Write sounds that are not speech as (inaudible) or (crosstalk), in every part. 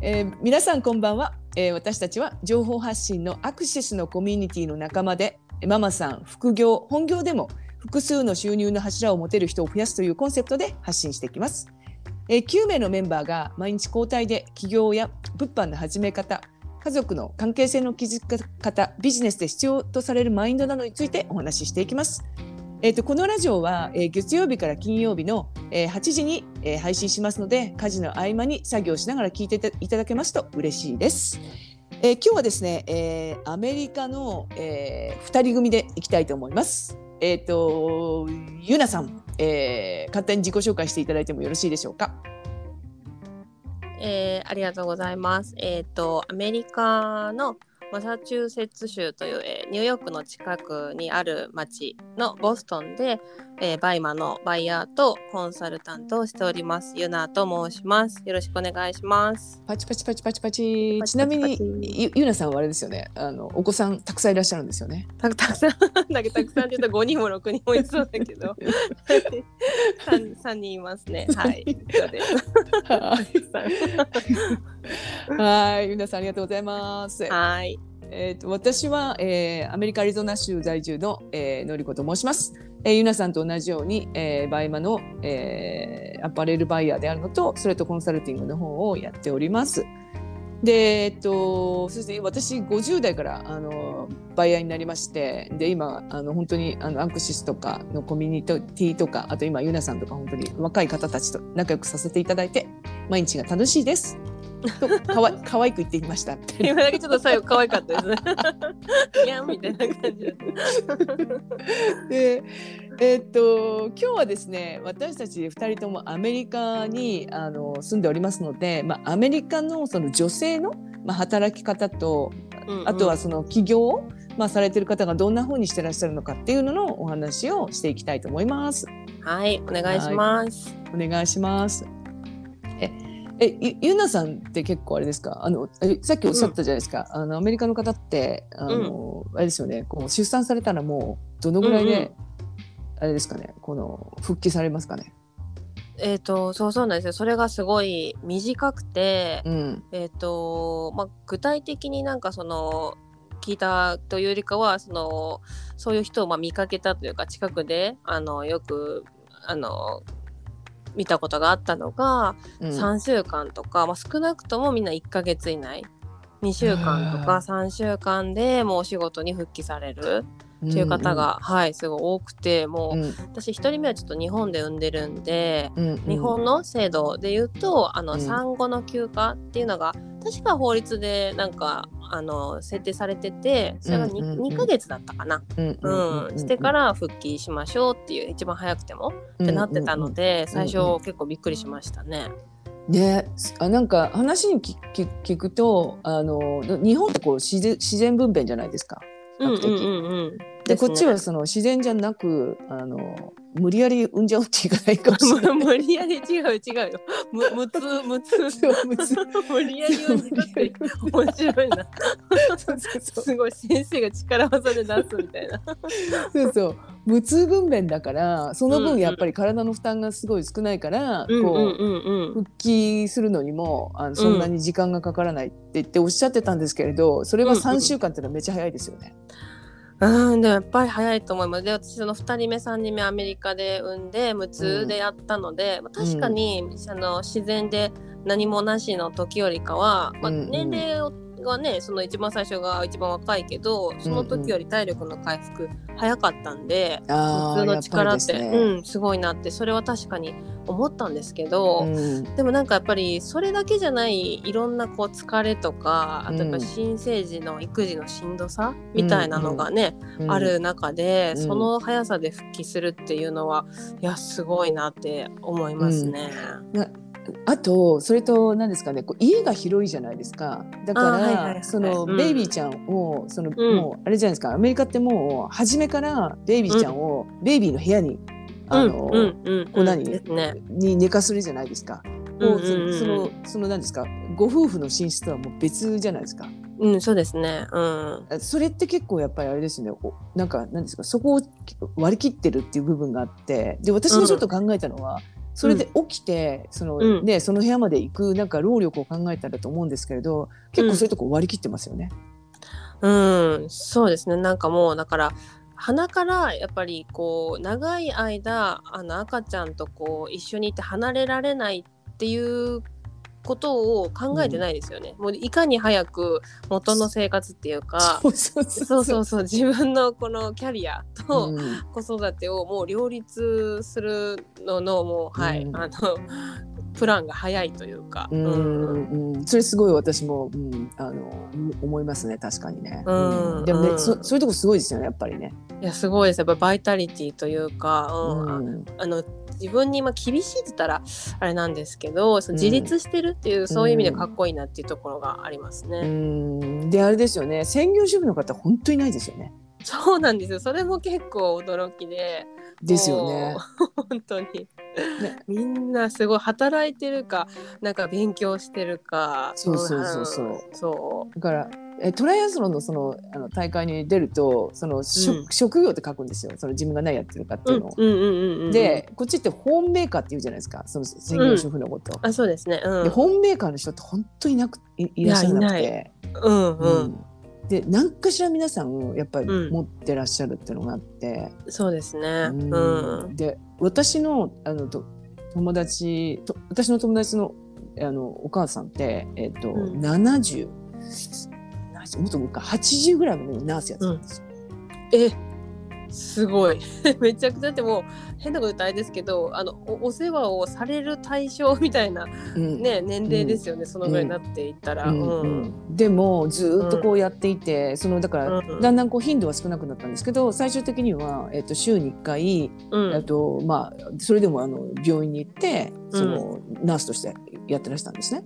えー皆さんこんばんは、えー私たちは情報発信のアクセスのコミュニティの仲間でママさん副業本業でも複数の収入の柱を持てる人を増やすというコンセプトで発信していきます、えー9名のメンバーが毎日交代で起業や物販の始め方家族の関係性の築き方ビジネスで必要とされるマインドなどについてお話ししていきます。えー、とこのラジオは、えー月曜日から金曜日の、えー8時に、えー配信しますので家事の合間に作業しながら聞いていたいただけますと嬉しいです。えー今日はですね、えーアメリカの、え2人組でいきたいと思います。えっ、とゆなさん、えー簡単に自己紹介していただいてもよろしいでしょうか？えーありがとうございます。えっ、と、アメリカのマサチューセッツ州という、えーニューヨークの近くにある町のボストンで、えーバイマのバイヤーとコンサルタントをしております。ユナと申します。よろしくお願いします。パチパチパチパチパチ。ちなみにパチパチゆゆなさんはあれですよね。あのお子さんたくさんいらっしゃるんですよね。たたくさん、だけどたくさんって言うと5人も6人もいそうだけど、3, 三人いますね。はい。はい、皆 (laughs) さんありがとうございます。はい。えっ、と私は、えーアメリカアリゾナ州在住の、えーのりこと申します。えー、ゆなさんと同じように、えーバイマの、えーアパレルバイヤーであるのと、それとコンサルティングの方をやっております。で、えっと、そして私50代からあのバイヤーになりまして、で今あの本当にあのアクシスとかのコミュニティとか、あと今ゆなさんとか本当に若い方たちと仲良くさせていただいて、毎日が楽しいです。とかわ可愛く言ってみました。今だけちょっと最後可愛かったですね。(laughs) いやみたいな感じ。(laughs) でえーっと今日はですね私たち2人ともアメリカにあの住んでおりますので、まあ、アメリカのその女性の、まあ、働き方とうんうんあとはその起業を、まあ、されてる方がどんな風にしてらっしゃるのかっていうののお話をしていきたいと思います。はい、お願いします。お願いします。ええゆゆなさんって結構あれですか？あのえさっきおっしゃったじゃないですか、あのアメリカの方ってあの、あれですよね。こう出産されたらもうどのぐらいで、うんうん。あれですかね？この復帰されますかね？えっ、と、そうそうなんですよ。それがすごい短くて、うん。えっ、と、まあ、具体的になんかその、聞いたというよりかは、その、そういう人をまあ見かけたというか、近くで、あの、よく、あの、見たことがあったのが、うん。3週間とか、まあ、少なくともみんな1ヶ月以内。2週間とあか3週間でもうお仕事に復帰される。っていう方が、はいすごい多くてもう、うん。私1人目はちょっと日本で産んでるんで、うんうん。日本の制度で言うとあの、うん。産後の休暇っていうのが確か法律でなんかあの設定されててそれが 2,、うんうんうん。2ヶ月だったかな、うんうんしてから復帰しましょうっていう一番早くてもってなってたので、最初、うんうん結構びっくりしましたね。ね。あなんか話に聞くとあの日本ってこう自然自然分娩じゃないですか。うんうんうんうん。でこっちはその自然じゃなくあの無理やり産んじゃうっていかないかもしれない。(laughs) ね無理やり違う違うよ。む無痛無痛そう無痛 (laughs) 無理やり産んじゃって面白いな。すごい先生が力技で出すみたいな。そうそう無痛分娩だからそのうんうん分やっぱり体の負担がすごい少ないから、うんうんこううん復帰するのにもあのそんなに時間がかからないって言っておっしゃってたんですけれどそれはうんうん3週間っていうのはめっちゃ早いですよね。うん、でもやっぱり早いと思います。で、私その2人目、3人目アメリカで産んで、無痛でやったので、まあ確かに、あの自然で何もなしの時よりかは、まあ、うんうん。年齢をがね、その一番最初が一番若いけど、その時より体力の回復早かったんで、普通のあーやっぱり力って、ね。うん、すごいなって、それは確かに思ったんですけど、うん。でもなんかやっぱりそれだけじゃないいろんなこう疲れとかあとやっぱうん新生児の育児のしんどさみたいなのがね、うん。ある中で、うん。その速さで復帰するっていうのはいやすごいなって思いますね。あとそれと何ですかねこう家が広いじゃないですか。だから、あはいはいはいその、うん。ベイビーちゃんをその、うん。もうあれじゃないですか。アメリカってもう初めからベイビーちゃんを、ベイビーの部屋にあの、うんうんうんこう何ね。に寝かするじゃないですか。もうそうんうん。うんそのその何ですかご夫婦の寝室とはもう別じゃないですか。うんそうですね。うん。それって結構やっぱりあれですね。おなんか何ですかそこを割り切ってるっていう部分があって。で私もちょっと考えたのは、それで起きて、そのうんねその部屋まで行くなんか労力を考えたらと思うんですけれど結構そういうとこ割り切ってますよね。うん、そうですね。なんかもうだから鼻からやっぱりこう長い間あの赤ちゃんとこう一緒にいて離れられないっていうことを考えてないですよね。もういかに早く元の生活っていうか。そうそうそう自分のこのキャリアとうん子育てをもう両立するののもうはい、うんあのプランが早いというか、うんうんうん、それすごい私も、うん、あの思いますね。確かにね。うんでもね、うん。そそういうとこすごいですよねやっぱりね。いやすごいです。やっぱバイタリティというか、うんうん。あの自分にまあ厳しいって言ったらあれなんですけどその自立してるっていう、そういう意味でかっこいいなっていうところがありますね。うん。であれですよね。専業主婦の方本当にいないですよね。そうなんですよ。それも結構驚きで。ですよね。本当に、みんなすごい働いてるかなんか勉強してるかそうそうそうそう。んそだからえトライアスロンのそのあの大会に出るとその、職うん。職業って書くんですよ。その自分が何やってるかってういうのを。うんうんうんうんうん。でこっちってホームメーカーって言うじゃないですか。その専業主婦のこと。あそうですね。うん。でホームメーカーの人って本当にいなくいいらっしゃらなくいやい。て。うんうん、うんで何かしら皆さんやっぱりうん。持ってらっしゃるっていうのがあって、そうですね。うん。うん。で私のあのと友達と私の友達のあのお母さんって、えっとうん。70 70もっともっと80ぐらいまでナースやってたんですよ。えすごい。(laughs) めちゃくちゃだってもう変なこと言ったらあれですけどあのおお世話をされる対象みたいな、うん。ね、年齢ですよね、そのぐらいになっていったら。うん。うん。うん。でもずーっとこうやっていて、そのだからうん。だんだんこう頻度は少なくなったんですけど最終的には、えっと週に1回、うん。えっとまあ、それでもあの病院に行ってその、ナースとしてやってらしたんですね。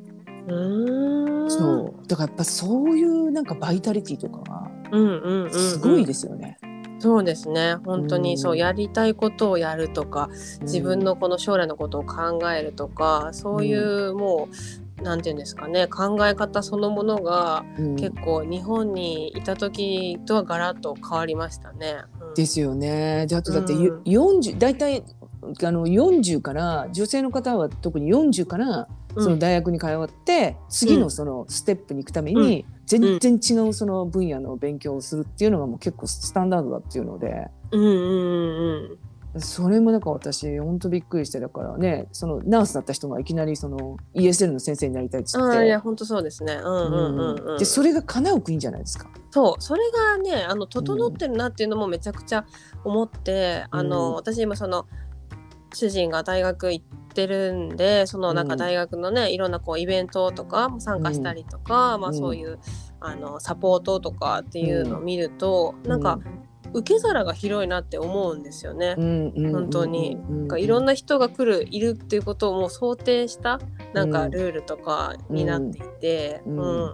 うーん。そう。だからやっぱそういうなんかバイタリティとかがうんうんうんうん。すごいですよね。そうですね。本当うんにそうやりたいことをやるとか自分のこの将来のことを考えるとかそういうもうなんていうんですかね考え方そのものがうん。結構日本にいた時とはガラッと変わりましたね。うん。ですよね。であとだってうん。40大体あの40から女性の方は特に40からその大学に通って、次のそのステップに行くために全然違うその分野の勉強をするっていうのがもう結構スタンダードだっていうのでうんうんうんそれもなんか私本当びっくりしてだからねそのナースだった人がいきなりその ESL の先生になりたいっつって。や本当そうですね。うんうんうんうん。でそれが叶う国じゃないですか。そうそれがねあの整ってるなっていうのもめちゃくちゃ思って、あのうん私今その主人が大学行ってるんでそのなんかうん。大学のね、いろんなこうイベントとかも参加したりとか、まあうん。そういうあのサポートとかっていうのを見ると、なんか受け皿が広いなって思うんですよね。うんうん本当に。うんなん。かいろんな人が来るいるっていうことをもう想定したなんかルールとかになっていて、ううんん。う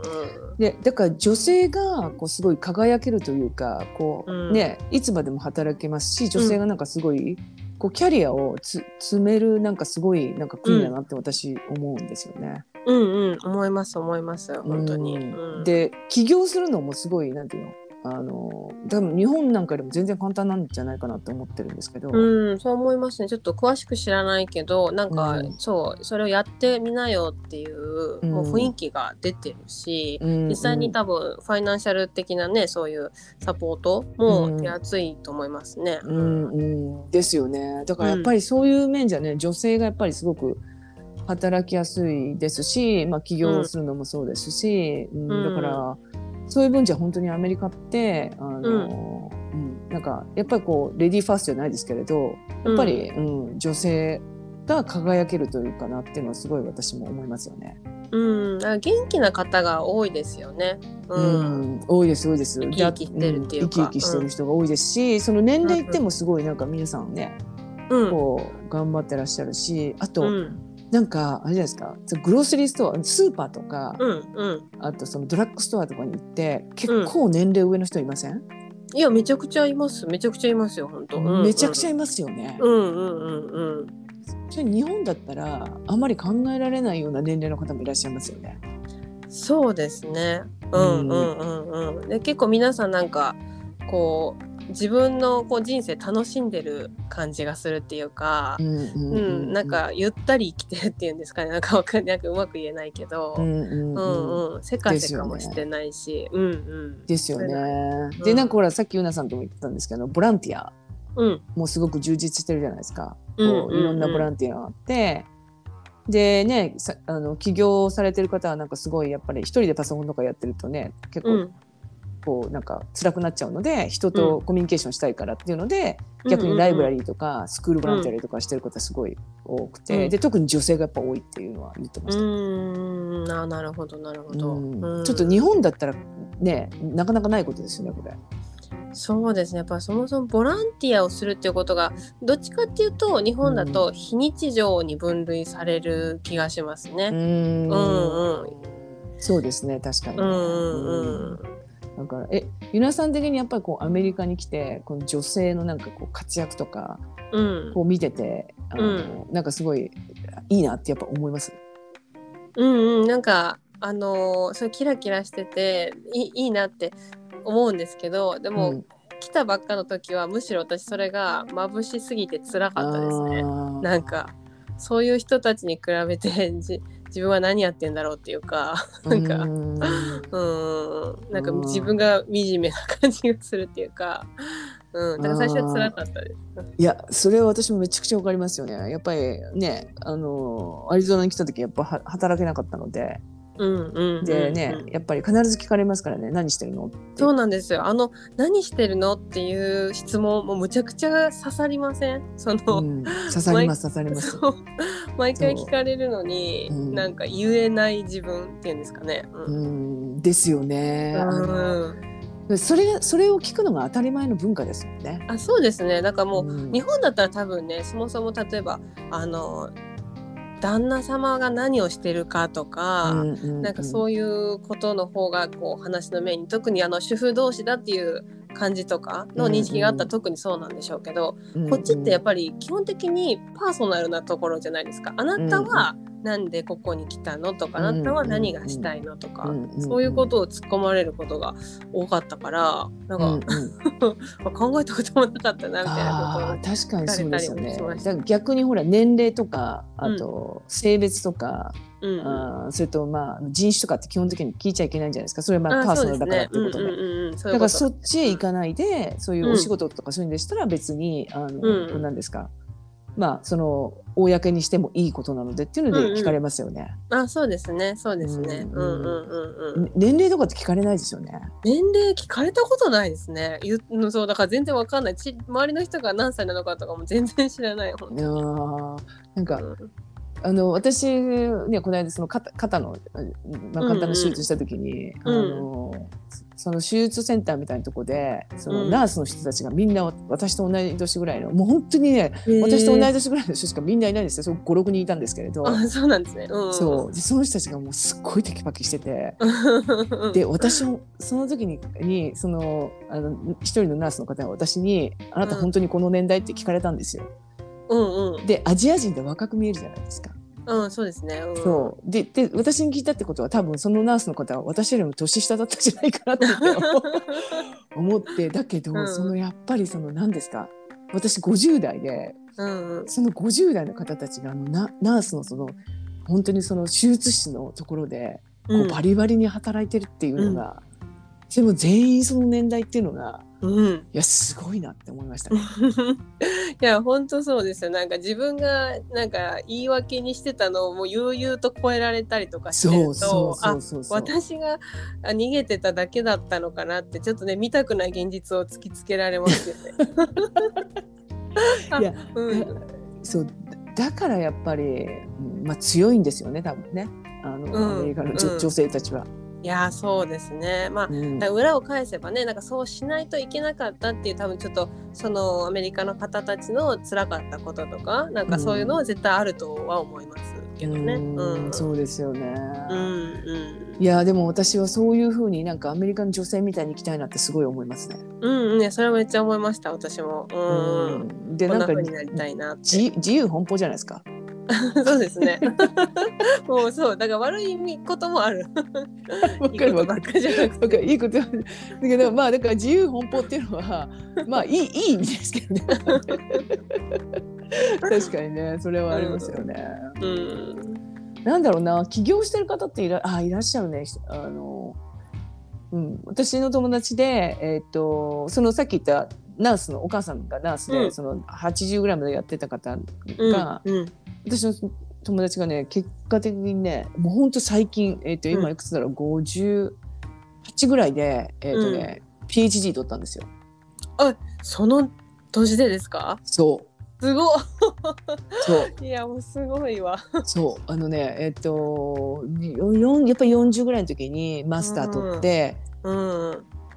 ん。でだから女性がこうすごい輝けるというかこう、うん。ねいつまでも働けますし女性がなんかすごい、こうキャリアをつ積めるなんかすごいなんか国だなって私思うんですよね。うんうん思います思います本当に。うんうんで起業するのもすごいなんていうの？あの多分日本なんかでも全然簡単なんじゃないかなって思ってるんですけど、うん、そう思いますね。ちょっと詳しく知らないけど、なんか、うん。そう、それをやってみなよっていう、うん。もう雰囲気が出てるし、うん。実際に多分、ファイナンシャル的なね、そういうサポートもうん。手厚いと思いますね。うんうん、ですよね。だからやっぱりそういう面じゃね、女性がやっぱりすごく働きやすいですし、まあ、起業するのもそうですし、うん。うん。だからそういう分じゃ本当にアメリカってあの、うんなんかやっぱりこうレディーファーストじゃないですけれどやっぱり、うん女性が輝けるというかなっていうのはすごい私も思いますよね。うん、元気な方が多いですよね。う。うんん、多いです多いです。生き生きしてるっていうかん生き生きしてる人が多いですし、その年齢いってもすごいなんか皆さんね、うん。こう頑張ってらっしゃるしあと、うん。なんかあれじゃないですかグロースリーストアスーパーとか、うん。うん。あとそのドラッグストアとかに行って結構年齢上の人いません、いや、めちゃくちゃいます。めちゃくちゃいますよ、本当。うんめちゃくちゃいますよね。うんうんうんうん。それ日本だったらあまり考えられないような年齢の方もいらっしゃいますよね。そうですね。うんうんうんうん。で結構皆さんなんかこう自分のこう人生楽しんでる感じがするっていうか、うんうんなんかゆったり生きてるっていうんですかね。(laughs) なんかわかんなんかうまく言えないけど、ううんん。うんううんんせかせかもしてないし、うんうん。ですよね。うん。でなんかほらさっきうなさんとも言ってたんですけどボランティア。うん。もすごく充実してるじゃないですか。うん。こういろんなボランティアがあって。でねさあの起業されてる方はなんかすごいやっぱり一人でパソコンとかやってるとね結構うんこうなんか辛くなっちゃうので人とコミュニケーションしたいからっていうので、逆にライブラリーとかスクールボランティアとかしてる方すごい多くて、うん。で特に女性がやっぱ多いっていうのは言ってまうした。ん。あなるほどなるほど、うん。うん。ちょっと日本だったらねなかなかないことですよねこれ。そうですね。やっぱそもそもボランティアをするっていうことがどっちかっていうと日本だと非日常に分類される気がしますね。うん。うんうん。そうですね確かに。うんうん。うんだからえゆなさん的にやっぱりこうアメリカに来てこの女性のなんかこう活躍とかうん。こう見ててあの、なんかすごいいいなってやっぱ思います？うんうん。なんかあのーそれキラキラしてていいいいなって思うんですけどでも、うん。来たばっかの時はむしろ私それが眩しすぎて辛かったですね。なんかそういう人たちに比べてじ自分は何やってんだろうっていうか (laughs) なんかうん。うん。なんかうん。自分が惨めな感じがするっていうか、うん、だから最初は辛かったです。いやそれは私もめちゃくちゃわかりますよね。やっぱりねあのアリゾナに来た時やっぱは働けなかったのででね、やっぱり必ず聞かれますからね。何してるの。そうなんですよ。あの何してるのっていう質問もむちゃくちゃ刺さりません？その、うん。刺さります刺さります。(laughs) 毎回聞かれるのに、う。ん。なんか言えない自分っていうんですかね。ううん。んですよね。それがそれを聞くのが当たり前の文化ですもんね。あそうですね。だからもう、うん。日本だったら多分ねそもそも例えばあの旦那様が何をしてるかとか、なんかうそういうことの方がこう話の面に特にあの主婦同士だっていう感じとかの認識があった。ら特にそうなんでしょうけど、んこっちってやっぱり基本的にパーソナルなところじゃないですか。あなたはなんでここに来たの？とか、うんあなたは何がしたいの？とか、そういうことを突っ込まれることが多かったからなんうんか、うん。(laughs) 考えたこともなかったなみたいなあー確かにそうですよね。逆にほら年齢とかあと性別とか、ことを。うんうん。あーそれとまあ人種とかって基本的に聞いちゃいけないんじゃないですか。それはまあパーソナルだからってことで。だからそっちへ行かないでそういうお仕事とかそういうんでしたら別に、あの、うん何ですか。まあその公にしてもいいことなのでっていうので聞かれますよね。あそうですねそうですね。ううんんうんうんうん。ね年齢とかって聞かれないですよね。年齢聞かれたことないですね。言うそうだから全然わかんない。ち周りの人が何歳なのかとかも全然知らない。本いやーなんか、当にあの私ねこの間その肩肩の、まあ、簡単な手術した時に、うんうんあのその手術センターみたいなとこでそのうんナースの人たちがみんな私と同い年ぐらいのもう本当にねうん私と同い年ぐらいの人しかみんないないんですよそ56人いたんですけれど。あそうなんですね。うん、そうでその人たちがもうすっごいテキパキしててうん。で私もその時ににそのあの一人のナースの方が私に「あなた本当にこの年代?」って聞かれたんですよ。うんうんでアジア人って若く見えるじゃないですか。うんそうですね。うん、そう。でで私に聞いたってことは多分そのナースの方は私よりも年下だったんじゃないかなって思ってだけど、うん。そのやっぱりその何ですか？私50代でうんうん。その50代の方たちがあのナナースのその本当にその手術室のところでこううん。バリバリに働いてるっていうのが、でも全員その年代っていうのがうん。いやすごいなって思いましたね。(laughs) いや本当そうですよなんか自分がなんか言い訳にしてたのをもう悠々と超えられたりとかしてるとそうそうそあ。私があ逃げてただけだったのかなってちょっとね見たくない現実を突きつけられますよね。あ (laughs) いや (laughs) うんそうだからやっぱり、うんまあ、強いんですよね多分ねあの、うんアメリカの女性たちは。いやそうですねまあうん裏を返せばねなんかそうしないといけなかったっていう多分ちょっとそのアメリカの方たちの辛かったこととかなんかそういうのは絶対あるとは思いますけどね。うんうんそうですよね。うんうんいやでも私はそういうふうになんかアメリカの女性みたいに生きたいなってすごい思いますね。うんうんねそれはめっちゃ思いました私も。うんうんうんでなんか自由奔放じゃないですか。そうですね。(laughs) もうそうだから悪いこともある。わかるわかる。じゃなくてわかるいいことだけどまあだから自由奔放っていうのは (laughs) まあいいいい意味ですけどね。(laughs) 確かにねそれはありますよね。うん。なんだろうな起業してる方っていらあいらっしゃるねあの、うん、私の友達で、えっとそのさっき言ったナースのお母さんがナースで、うんその80グラムでやってた方うんが、うん私の友達がね結果的にねもうほんと最近、えっと今いくつだろう、58ぐらいで、えっとね PhD 取ったんですよ。その年でですか？そうすごい。そういやもうすごいわ。そうあのねえっとよよんやっぱり40ぐらいの時にマスター取って。う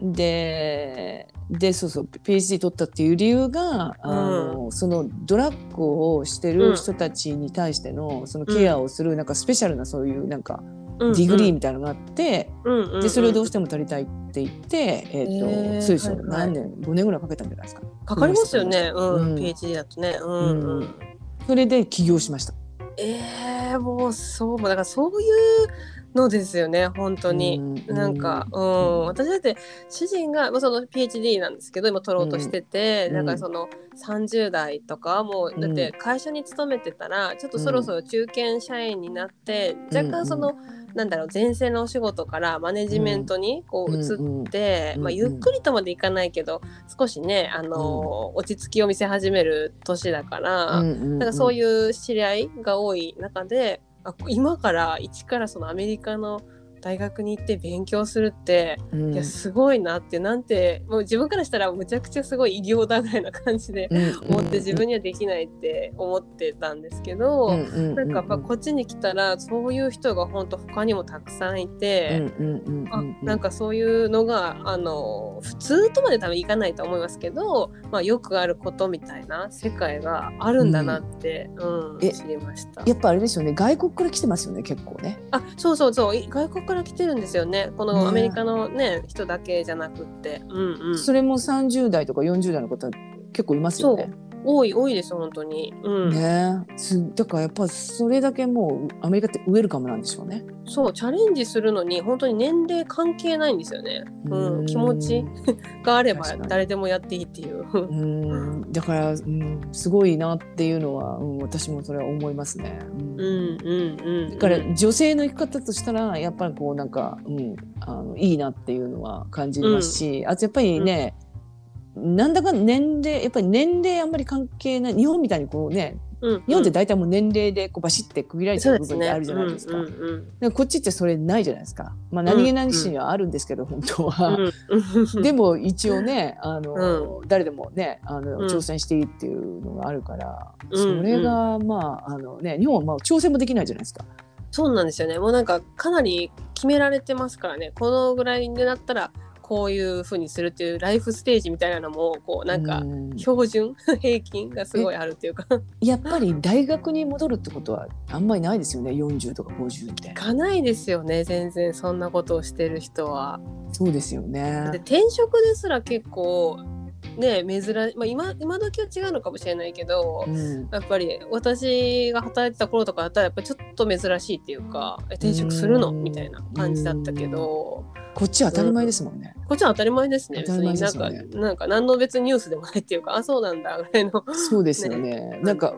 ん。ででそうそう PhD 取ったっていう理由が、あのそのドラッグをしてる人たちに対してのそのケアをするなんかスペシャルなそういうなんかデ degree みたいなのがあって、うんうん、でそれをどうししても取りたいって言って、えっとへーそうですよ、はいはい何年5年ぐらいかけたんじゃないですか。かかりますよね。うん。うん PhD だとね。うんうん。うんそれで起業しました。ええもうそうもうだからそういうのですよね本当に。うんなんか、うん、私だって主人が、まあ、その PhD なんですけど今取ろうとしてて、うん。だからその30代とかもうだって会社に勤めてたらちょっとそろそろ中堅社員になって、うん若干その、なんだろう前線のお仕事からマネジメントにこう移って、うんまあ、ゆっくりとまでいかないけど少しね、あの落ち着きを見せ始める年だから。なんかそうういう知り合いが多い中であ今から一からそのアメリカの大学に行って勉強するって、ん、いやすごいなってなんてもう自分からしたらむちゃくちゃすごい偉業だぐらいな感じでうん思って自分にはできないって思ってたんですけど、なんかやっぱこっちに来たらそういう人が本当他にもたくさんいて。あなんかそういうのがあの普通とまで多分いかないと思いますけど、まあ、よくあることみたいな世界があるんだなって、うんえ知りました。やっぱあれですよね。外国から来てますよね結構ね。あそうそうそう。い外国から来てるんですよね。こねのアメリカのね人だけじゃなくって、うんうん、それも30代とか40代の方結構いますよね。多い多いです本当に、うん。ね。すだからやっぱそれだけもうアメリカってウェルカムなんでしょうね。そうチャレンジするのに本当に年齢関係ないんですよね、うんうん。気持ち (laughs) があれば誰でもやっていいっていう。うん。だから、うん、すごいなっていうのは、うん、私もそれは思いますね。うん。うんうんうん、だから女性の生き方としたらやっぱりこうなんか、うん、あのいいなっていうのは感じますし、あとやっぱりね、なんだか年齢やっぱり年齢あんまり関係ない。日本みたいにこうねうん日本って大体もう年齢でこうバシッて区切られちゃう部分ってあるじゃないですか。うんうん。こっちってそれないじゃないですか。まあ何気ないしにはあるんですけど、本当は。うんでも一応ねあの、う誰でもねあの、うん。挑戦していいっていうのがあるから、うんそれがまああのね日本はまあ挑戦もできないじゃないですか。そうなんですよね。もうなんかかなり決められてますからね。このぐらいになったらこういうふうにするっていうライフステージみたいなのもこうなんかうん標準？(laughs) 平均がすごいあるっていうかやっぱり大学に戻るってことはあんまりないですよね？40とか50みたいな。かないですよね全然そんなことをしてる人は。そうですよでね。転職ですら結構ね珍まあ、今今時は違うのかもしれないけど、うん。やっぱり私が働いてた頃とかだったらやっぱちょっと珍しいっていうかえ転職するの？うん。みたいな感じだったけど。こっちは当たり前ですもんね。こっちは当たり前ですね。すよねなんかなんか何の別にニュースでもないっていうかあそうなんだぐらいの。そうですよね。(laughs) なんか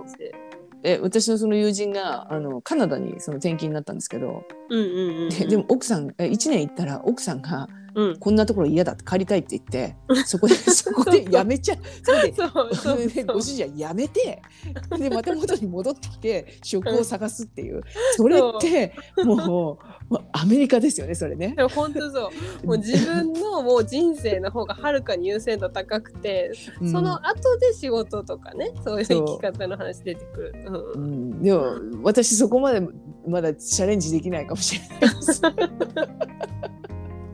え私のその友人があのカナダにその転勤になったんですけど、うんうんうんうん。ででも奥さんえ1年行ったら奥さんがうん。こんなところ嫌だって帰りたいって言って (laughs) そこでそこでやめちゃう。それでそうそう。でそうご主人はやめて。でまた元に戻ってきて職を探すっていう。それってもうもうアメリカですよねそれね。でも本当そう。もう自分のもう人生の方がはるかに優先度高くて、うん。その後で仕事とかねそういう。生き方の話出てくる。うん。うん、でも私そこまでまだチャレンジできないかもしれないです。(laughs)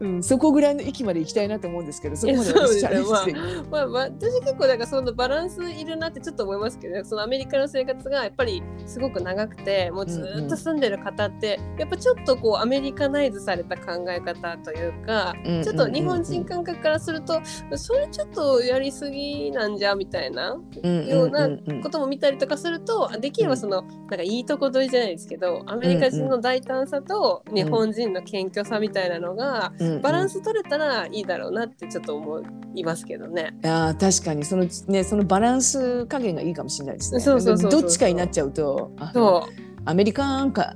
うん、そこぐらいの域まで行きたいなと思うんですけどそこまで私チャレンジよして。まあ、まあ、私結構なんかそのバランスいるなってちょっと思いますけど、ね、そのアメリカの生活がやっぱりすごく長くてもうずーっと住んでる方って、やっぱちょっとこうアメリカナイズされた考え方というか、うんちょっと日本人感覚からすると、それちょっとやりすぎなんじゃみたいなようなことも見たりとかすると、できればそのなんかいいとこ取りじゃないですけどアメリカ人の大胆さと日本人の謙虚さみたいなのが、バランスス取れたらいいだろうなってちょっと思いますけどね。あー確かにそのねそのバランス加減がいいかもしれないですね。そうそうそうどっちかになっちゃうとそう。アメリカンか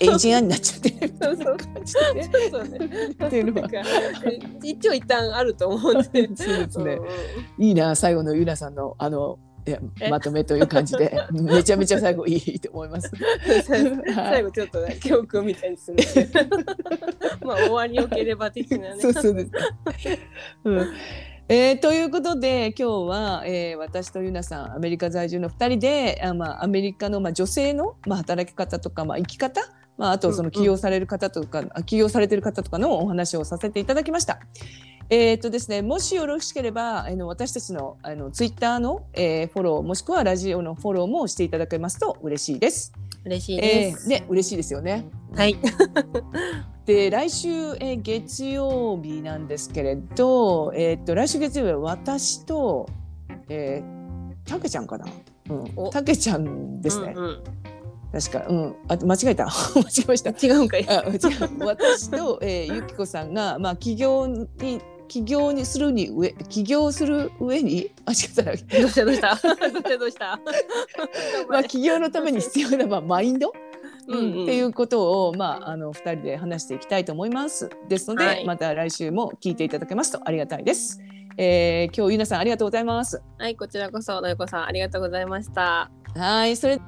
エイジアンになっちゃってるそうそう感じでねそうね。っていうのはなんか一応一旦あると思うんで。(laughs) そうですねうんいいな最後のゆなさんのあのいやえまとめという感じで (laughs) めちゃめちゃ最後いいと思います。(laughs) 最後ちょっとね教訓みたいにする。(laughs) まあ終わりよければ的なね。そうそうです。うんえーということで今日は、えー私とゆなさんアメリカ在住の2人であ、まあ、アメリカの、まあ、女性の、まあ、働き方とか、まあ、生き方、まあ、あとその起業される方とか、あ起業されてる方とかのお話をさせていただきました。えーとですね、もしよろしければあの私たちのあのツイッターの、えーフォローもしくはラジオのフォローもしていただけますと嬉しいです。嬉しいえです。ーね嬉しいですよね。はい。(laughs) で来週、えー月曜日なんですけれど、えーっと来週月曜日は私と、えー、たけちゃんかな、うん、おたけちゃんですね、うんうん確か、うん、あ間違えた (laughs) 間違えました違うんかい。あ違う私と、えー、ゆきこさんが、まあ、起業に起業にするに上起業する上にあ違ったな、どうした？どうした？どうした？(laughs) まあ、起業のために必要な、まあ、マインド？うんうんっていうことを、まあ、あの2人で話していきたいと思います。ですので、はいまた来週も聞いていただけますとありがたいです。えー、今日ゆなさんありがとうございます。はいこちらこそのよこさんありがとうございました。はい、それ